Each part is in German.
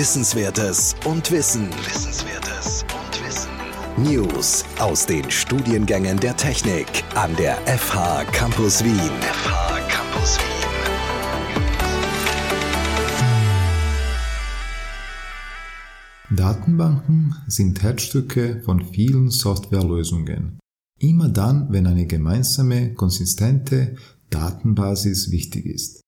Wissenswertes und Wissen. Wissenswertes und Wissen. News aus den Studiengängen der Technik an der FH Campus Wien. FH Campus Wien. Datenbanken sind Herzstücke von vielen Softwarelösungen. Immer dann, wenn eine gemeinsame, konsistente Datenbasis wichtig ist.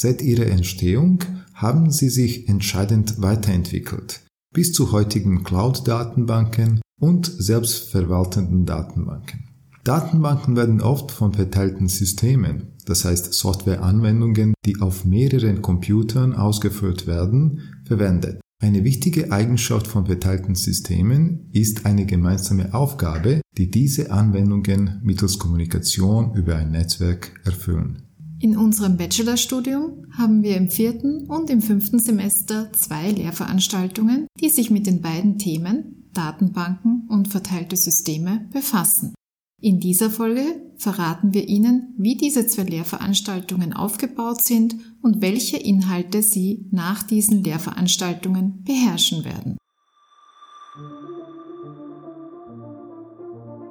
Seit ihrer Entstehung haben sie sich entscheidend weiterentwickelt, bis zu heutigen Cloud-Datenbanken und selbstverwaltenden Datenbanken. Datenbanken werden oft von verteilten Systemen, das heißt Softwareanwendungen, die auf mehreren Computern ausgeführt werden, verwendet. Eine wichtige Eigenschaft von verteilten Systemen ist eine gemeinsame Aufgabe, die diese Anwendungen mittels Kommunikation über ein Netzwerk erfüllen. In unserem Bachelorstudium haben wir im vierten und im fünften Semester zwei Lehrveranstaltungen, die sich mit den beiden Themen Datenbanken und verteilte Systeme befassen. In dieser Folge verraten wir Ihnen, wie diese zwei Lehrveranstaltungen aufgebaut sind und welche Inhalte Sie nach diesen Lehrveranstaltungen beherrschen werden.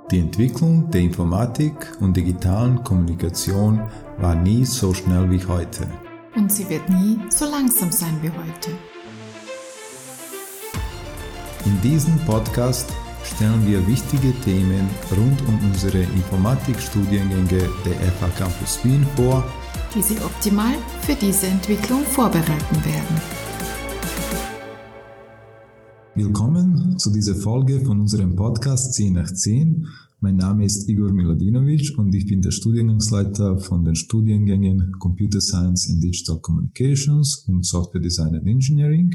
Die Entwicklung der Informatik und digitalen Kommunikation war nie so schnell wie heute. Und sie wird nie so langsam sein wie heute. In diesem Podcast stellen wir wichtige Themen rund um unsere Informatikstudiengänge der FH Campus Wien vor, die Sie optimal für diese Entwicklung vorbereiten werden. Willkommen zu dieser Folge von unserem Podcast 10 nach 10. Mein Name ist Igor Miladinovic und ich bin der Studiengangsleiter von den Studiengängen Computer Science and Digital Communications und Software Design and Engineering.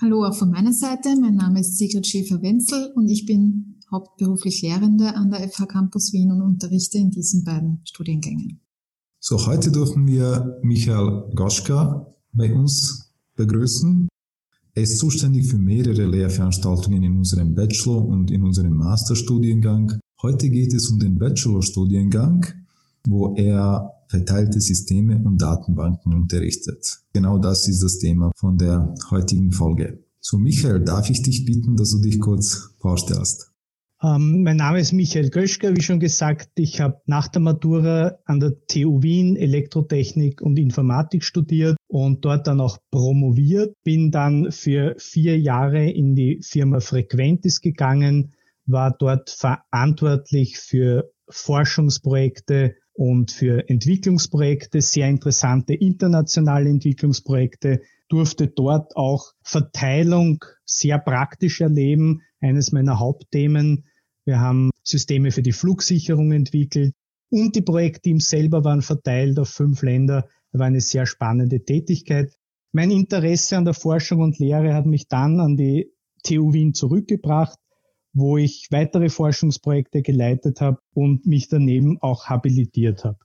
Hallo auch von meiner Seite. Mein Name ist Sigrid Schäfer-Wenzel und ich bin hauptberuflich Lehrende an der FH Campus Wien und unterrichte in diesen beiden Studiengängen. So, heute dürfen wir Michael Goschka bei uns begrüßen. Er ist zuständig für mehrere Lehrveranstaltungen in unserem Bachelor- und in unserem Masterstudiengang. Heute geht es um den Bachelorstudiengang, wo er verteilte Systeme und Datenbanken unterrichtet. Genau das ist das Thema von der heutigen Folge. So, Michael, darf ich dich bitten, dass du dich kurz vorstellst? Ähm, mein Name ist Michael Göschker, wie schon gesagt. Ich habe nach der Matura an der TU Wien Elektrotechnik und Informatik studiert und dort dann auch promoviert. Bin dann für vier Jahre in die Firma Frequentis gegangen, war dort verantwortlich für Forschungsprojekte und für Entwicklungsprojekte, sehr interessante internationale Entwicklungsprojekte, durfte dort auch Verteilung sehr praktisch erleben. Eines meiner Hauptthemen. Wir haben Systeme für die Flugsicherung entwickelt und die Projektteams selber waren verteilt auf fünf Länder. Das war eine sehr spannende Tätigkeit. Mein Interesse an der Forschung und Lehre hat mich dann an die TU Wien zurückgebracht wo ich weitere Forschungsprojekte geleitet habe und mich daneben auch habilitiert habe.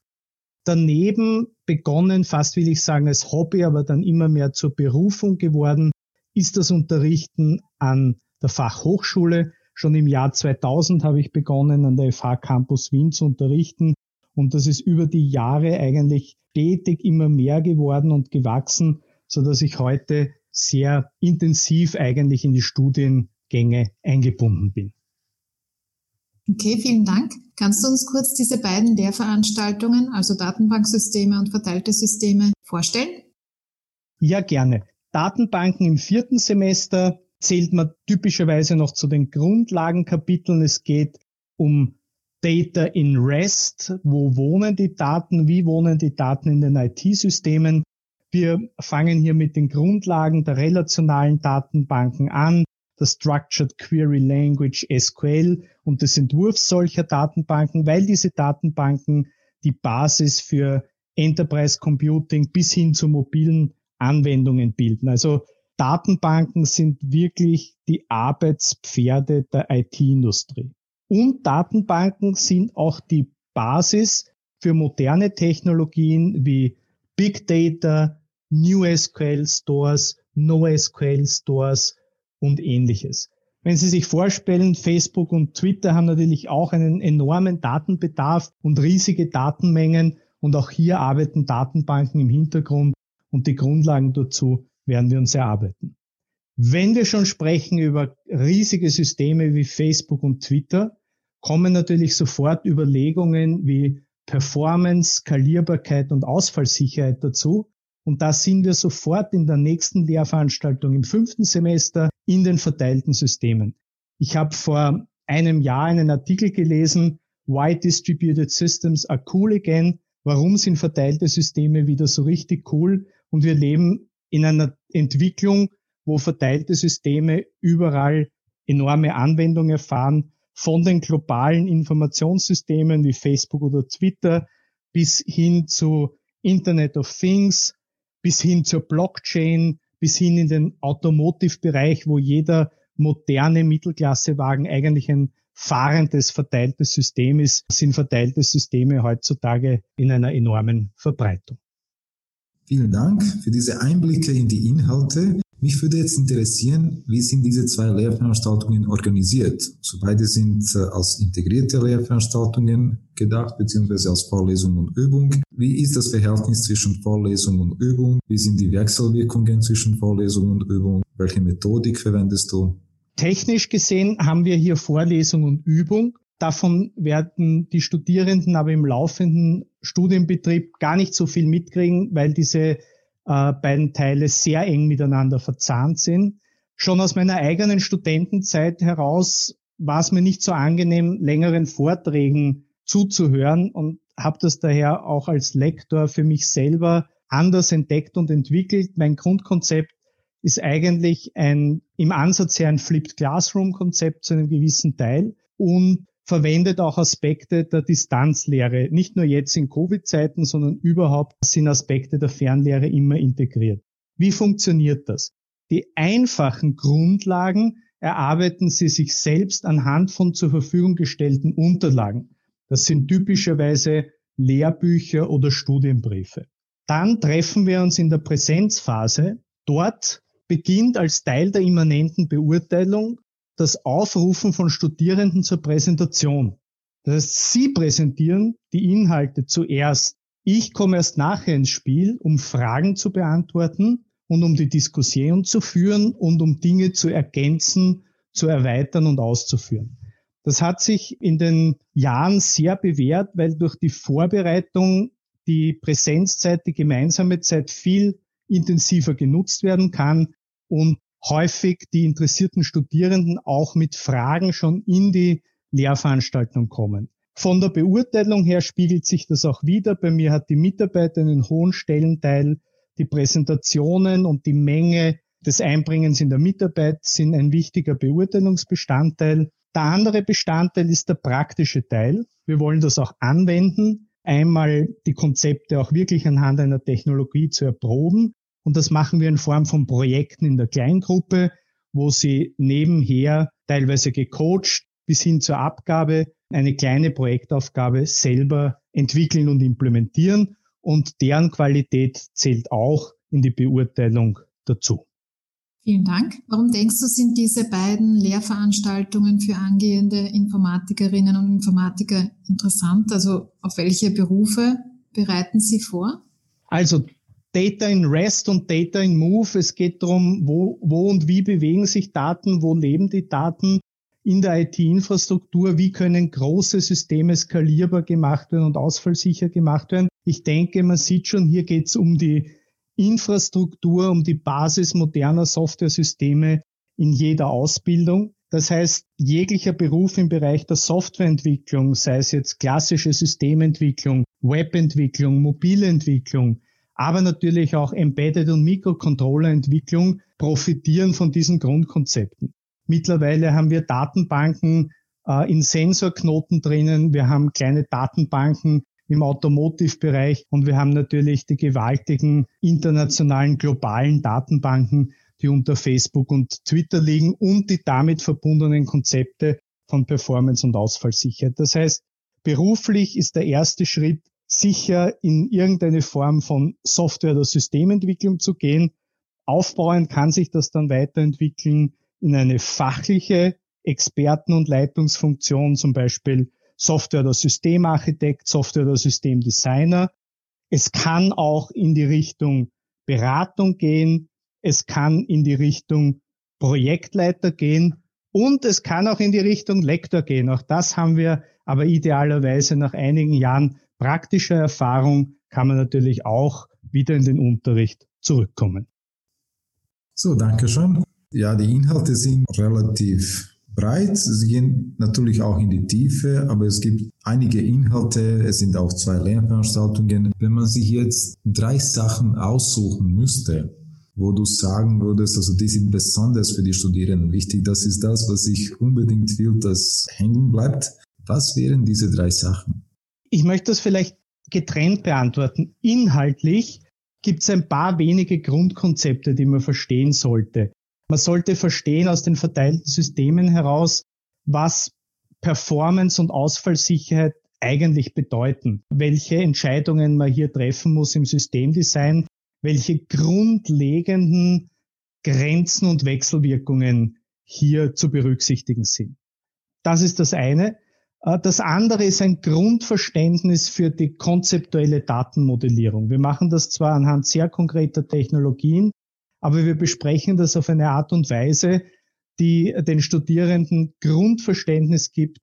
Daneben begonnen, fast will ich sagen, als Hobby, aber dann immer mehr zur Berufung geworden, ist das Unterrichten an der Fachhochschule. Schon im Jahr 2000 habe ich begonnen, an der FH Campus Wien zu unterrichten. Und das ist über die Jahre eigentlich stetig immer mehr geworden und gewachsen, so dass ich heute sehr intensiv eigentlich in die Studien Gänge eingebunden bin. Okay, vielen Dank. Kannst du uns kurz diese beiden Lehrveranstaltungen, also Datenbanksysteme und verteilte Systeme, vorstellen? Ja, gerne. Datenbanken im vierten Semester zählt man typischerweise noch zu den Grundlagenkapiteln. Es geht um Data in REST. Wo wohnen die Daten? Wie wohnen die Daten in den IT-Systemen? Wir fangen hier mit den Grundlagen der relationalen Datenbanken an das Structured Query Language SQL und des Entwurfs solcher Datenbanken, weil diese Datenbanken die Basis für Enterprise Computing bis hin zu mobilen Anwendungen bilden. Also Datenbanken sind wirklich die Arbeitspferde der IT-Industrie. Und Datenbanken sind auch die Basis für moderne Technologien wie Big Data, New SQL Stores, NoSQL Stores und ähnliches. Wenn Sie sich vorstellen, Facebook und Twitter haben natürlich auch einen enormen Datenbedarf und riesige Datenmengen und auch hier arbeiten Datenbanken im Hintergrund und die Grundlagen dazu werden wir uns erarbeiten. Wenn wir schon sprechen über riesige Systeme wie Facebook und Twitter, kommen natürlich sofort Überlegungen wie Performance, Skalierbarkeit und Ausfallsicherheit dazu. Und da sind wir sofort in der nächsten Lehrveranstaltung im fünften Semester in den verteilten Systemen. Ich habe vor einem Jahr einen Artikel gelesen, Why Distributed Systems are cool again. Warum sind verteilte Systeme wieder so richtig cool? Und wir leben in einer Entwicklung, wo verteilte Systeme überall enorme Anwendungen erfahren, von den globalen Informationssystemen wie Facebook oder Twitter bis hin zu Internet of Things, bis hin zur Blockchain, bis hin in den Automotive-Bereich, wo jeder moderne Mittelklassewagen eigentlich ein fahrendes, verteiltes System ist, sind verteilte Systeme heutzutage in einer enormen Verbreitung. Vielen Dank für diese Einblicke in die Inhalte. Mich würde jetzt interessieren, wie sind diese zwei Lehrveranstaltungen organisiert? So beide sind äh, als integrierte Lehrveranstaltungen gedacht, beziehungsweise als Vorlesung und Übung. Wie ist das Verhältnis zwischen Vorlesung und Übung? Wie sind die Wechselwirkungen zwischen Vorlesung und Übung? Welche Methodik verwendest du? Technisch gesehen haben wir hier Vorlesung und Übung. Davon werden die Studierenden aber im laufenden Studienbetrieb gar nicht so viel mitkriegen, weil diese äh, beiden Teile sehr eng miteinander verzahnt sind. Schon aus meiner eigenen Studentenzeit heraus war es mir nicht so angenehm, längeren Vorträgen zuzuhören und habe das daher auch als Lektor für mich selber anders entdeckt und entwickelt. Mein Grundkonzept ist eigentlich ein im Ansatz her ein Flipped Classroom Konzept zu einem gewissen Teil und verwendet auch Aspekte der Distanzlehre. Nicht nur jetzt in Covid-Zeiten, sondern überhaupt sind Aspekte der Fernlehre immer integriert. Wie funktioniert das? Die einfachen Grundlagen erarbeiten Sie sich selbst anhand von zur Verfügung gestellten Unterlagen. Das sind typischerweise Lehrbücher oder Studienbriefe. Dann treffen wir uns in der Präsenzphase. Dort beginnt als Teil der immanenten Beurteilung das Aufrufen von Studierenden zur Präsentation. Das heißt, sie präsentieren die Inhalte zuerst. Ich komme erst nachher ins Spiel, um Fragen zu beantworten und um die Diskussion zu führen und um Dinge zu ergänzen, zu erweitern und auszuführen. Das hat sich in den Jahren sehr bewährt, weil durch die Vorbereitung die Präsenzzeit, die gemeinsame Zeit viel intensiver genutzt werden kann und häufig die interessierten Studierenden auch mit Fragen schon in die Lehrveranstaltung kommen. Von der Beurteilung her spiegelt sich das auch wieder. Bei mir hat die Mitarbeit einen hohen Stellenteil. Die Präsentationen und die Menge des Einbringens in der Mitarbeit sind ein wichtiger Beurteilungsbestandteil. Der andere Bestandteil ist der praktische Teil. Wir wollen das auch anwenden, einmal die Konzepte auch wirklich anhand einer Technologie zu erproben und das machen wir in Form von Projekten in der Kleingruppe, wo sie nebenher teilweise gecoacht bis hin zur Abgabe eine kleine Projektaufgabe selber entwickeln und implementieren. Und deren Qualität zählt auch in die Beurteilung dazu. Vielen Dank. Warum denkst du, sind diese beiden Lehrveranstaltungen für angehende Informatikerinnen und Informatiker interessant? Also auf welche Berufe bereiten sie vor? Also Data in REST und Data in Move. Es geht darum, wo, wo und wie bewegen sich Daten, wo leben die Daten in der IT-Infrastruktur, wie können große Systeme skalierbar gemacht werden und ausfallsicher gemacht werden. Ich denke, man sieht schon, hier geht es um die Infrastruktur, um die Basis moderner Softwaresysteme in jeder Ausbildung. Das heißt, jeglicher Beruf im Bereich der Softwareentwicklung, sei es jetzt klassische Systementwicklung, Webentwicklung, Mobilentwicklung, aber natürlich auch Embedded- und Mikrocontroller-Entwicklung profitieren von diesen Grundkonzepten. Mittlerweile haben wir Datenbanken äh, in Sensorknoten drinnen, wir haben kleine Datenbanken im Automotive-Bereich und wir haben natürlich die gewaltigen internationalen globalen Datenbanken, die unter Facebook und Twitter liegen und die damit verbundenen Konzepte von Performance und Ausfallsicherheit. Das heißt, beruflich ist der erste Schritt sicher in irgendeine Form von Software- oder Systementwicklung zu gehen. Aufbauen kann sich das dann weiterentwickeln in eine fachliche Experten- und Leitungsfunktion, zum Beispiel Software- oder Systemarchitekt, Software- oder Systemdesigner. Es kann auch in die Richtung Beratung gehen. Es kann in die Richtung Projektleiter gehen und es kann auch in die Richtung Lektor gehen. Auch das haben wir aber idealerweise nach einigen Jahren praktischer Erfahrung kann man natürlich auch wieder in den Unterricht zurückkommen. So, danke schön. Ja, die Inhalte sind relativ breit. Sie gehen natürlich auch in die Tiefe, aber es gibt einige Inhalte. Es sind auch zwei Lernveranstaltungen. Wenn man sich jetzt drei Sachen aussuchen müsste, wo du sagen würdest, also die sind besonders für die Studierenden wichtig, das ist das, was ich unbedingt will, dass hängen bleibt. Was wären diese drei Sachen? Ich möchte das vielleicht getrennt beantworten. Inhaltlich gibt es ein paar wenige Grundkonzepte, die man verstehen sollte. Man sollte verstehen aus den verteilten Systemen heraus, was Performance und Ausfallsicherheit eigentlich bedeuten, welche Entscheidungen man hier treffen muss im Systemdesign, welche grundlegenden Grenzen und Wechselwirkungen hier zu berücksichtigen sind. Das ist das eine. Äh, das andere ist ein Grundverständnis für die konzeptuelle Datenmodellierung. Wir machen das zwar anhand sehr konkreter Technologien, aber wir besprechen das auf eine Art und Weise, die den Studierenden Grundverständnis gibt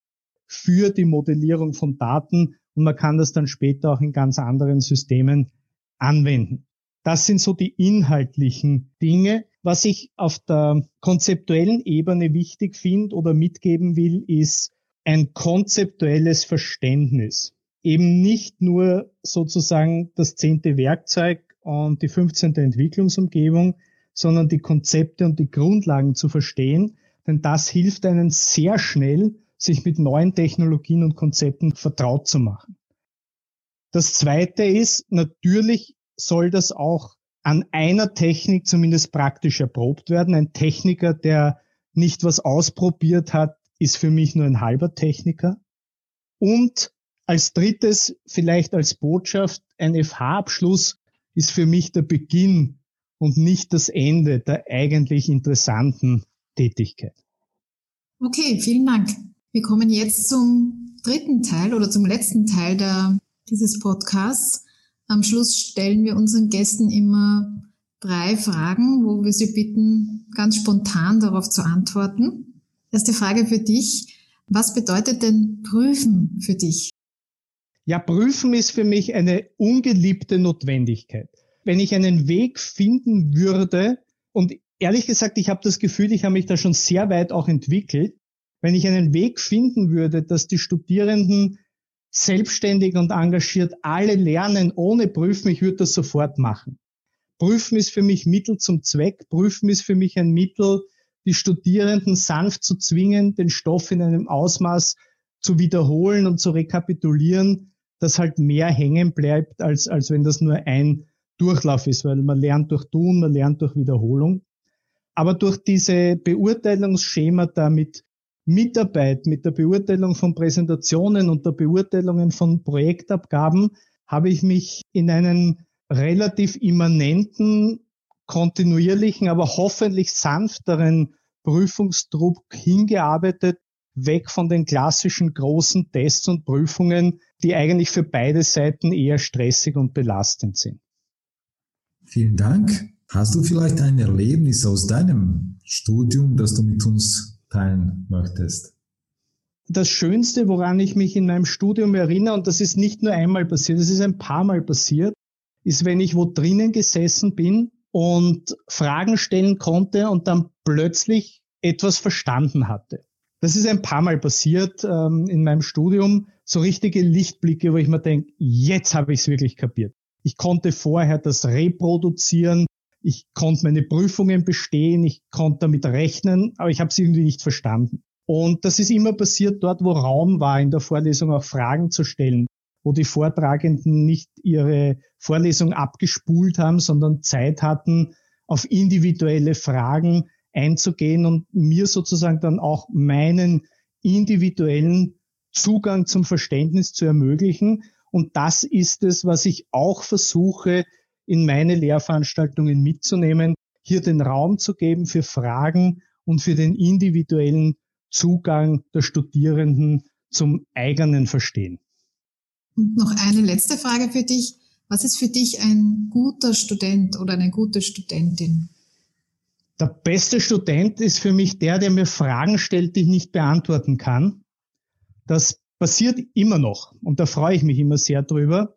für die Modellierung von Daten und man kann das dann später auch in ganz anderen Systemen anwenden. Das sind so die inhaltlichen Dinge. Was ich auf der konzeptuellen Ebene wichtig finde oder mitgeben will, ist ein konzeptuelles Verständnis. Eben nicht nur sozusagen das zehnte Werkzeug und die 15. Entwicklungsumgebung, sondern die Konzepte und die Grundlagen zu verstehen, denn das hilft einen sehr schnell, sich mit neuen Technologien und Konzepten vertraut zu machen. Das Zweite ist, natürlich soll das auch an einer Technik zumindest praktisch erprobt werden. Ein Techniker, der nicht was ausprobiert hat, ist für mich nur ein halber Techniker. Und als drittes, vielleicht als Botschaft, ein FH-Abschluss ist für mich der Beginn und nicht das Ende der eigentlich interessanten Tätigkeit. Okay, vielen Dank. Wir kommen jetzt zum dritten Teil oder zum letzten Teil der, dieses Podcasts. Am Schluss stellen wir unseren Gästen immer drei Fragen, wo wir sie bitten, ganz spontan darauf zu antworten. Erste Frage für dich. Was bedeutet denn Prüfen für dich? Ja, Prüfen ist für mich eine ungeliebte Notwendigkeit. Wenn ich einen Weg finden würde, und ehrlich gesagt, ich habe das Gefühl, ich habe mich da schon sehr weit auch entwickelt, wenn ich einen Weg finden würde, dass die Studierenden selbstständig und engagiert alle lernen ohne Prüfen, ich würde das sofort machen. Prüfen ist für mich Mittel zum Zweck. Prüfen ist für mich ein Mittel, die Studierenden sanft zu zwingen, den Stoff in einem Ausmaß zu wiederholen und zu rekapitulieren, das halt mehr hängen bleibt, als, als wenn das nur ein Durchlauf ist, weil man lernt durch Tun, man lernt durch Wiederholung. Aber durch diese Beurteilungsschemata mit Mitarbeit, mit der Beurteilung von Präsentationen und der Beurteilungen von Projektabgaben habe ich mich in einen relativ immanenten, kontinuierlichen, aber hoffentlich sanfteren Prüfungsdruck hingearbeitet, weg von den klassischen großen Tests und Prüfungen, die eigentlich für beide Seiten eher stressig und belastend sind. Vielen Dank. Hast du vielleicht ein Erlebnis aus deinem Studium, das du mit uns teilen möchtest? Das Schönste, woran ich mich in meinem Studium erinnere, und das ist nicht nur einmal passiert, das ist ein paar Mal passiert, ist, wenn ich wo drinnen gesessen bin und Fragen stellen konnte und dann plötzlich etwas verstanden hatte. Das ist ein paar Mal passiert ähm, in meinem Studium, so richtige Lichtblicke, wo ich mir denke, jetzt habe ich es wirklich kapiert. Ich konnte vorher das reproduzieren, ich konnte meine Prüfungen bestehen, ich konnte damit rechnen, aber ich habe es irgendwie nicht verstanden. Und das ist immer passiert dort, wo Raum war, in der Vorlesung auch Fragen zu stellen, wo die Vortragenden nicht ihre Vorlesung abgespult haben, sondern Zeit hatten, auf individuelle Fragen einzugehen und mir sozusagen dann auch meinen individuellen Zugang zum Verständnis zu ermöglichen. Und das ist es, was ich auch versuche, in meine Lehrveranstaltungen mitzunehmen, hier den Raum zu geben für Fragen und für den individuellen Zugang der Studierenden zum eigenen Verstehen. Und noch eine letzte Frage für dich. Was ist für dich ein guter Student oder eine gute Studentin? Der beste Student ist für mich der, der mir Fragen stellt, die ich nicht beantworten kann. Das passiert immer noch und da freue ich mich immer sehr drüber,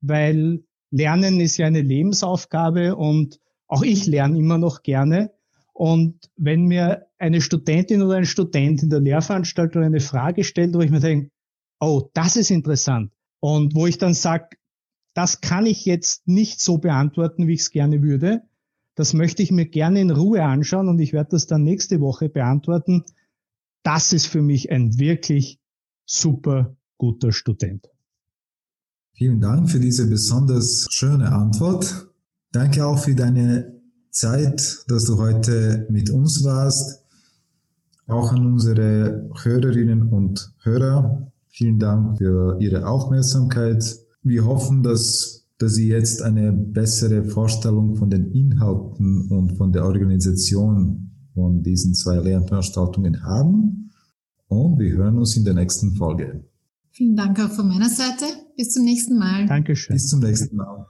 weil Lernen ist ja eine Lebensaufgabe und auch ich lerne immer noch gerne. Und wenn mir eine Studentin oder ein Student in der Lehrveranstaltung eine Frage stellt, wo ich mir denke, oh, das ist interessant. Und wo ich dann sage, das kann ich jetzt nicht so beantworten, wie ich es gerne würde. Das möchte ich mir gerne in Ruhe anschauen und ich werde das dann nächste Woche beantworten. Das ist für mich ein wirklich super guter Student. Vielen Dank für diese besonders schöne Antwort. Danke auch für deine Zeit, dass du heute mit uns warst. Auch an unsere Hörerinnen und Hörer. Vielen Dank für Ihre Aufmerksamkeit. Wir hoffen, dass, dass Sie jetzt eine bessere Vorstellung von den Inhalten und von der Organisation von diesen zwei Lernveranstaltungen haben. Und wir hören uns in der nächsten Folge. Vielen Dank auch von meiner Seite. Bis zum nächsten Mal. Dankeschön. Bis zum nächsten Mal.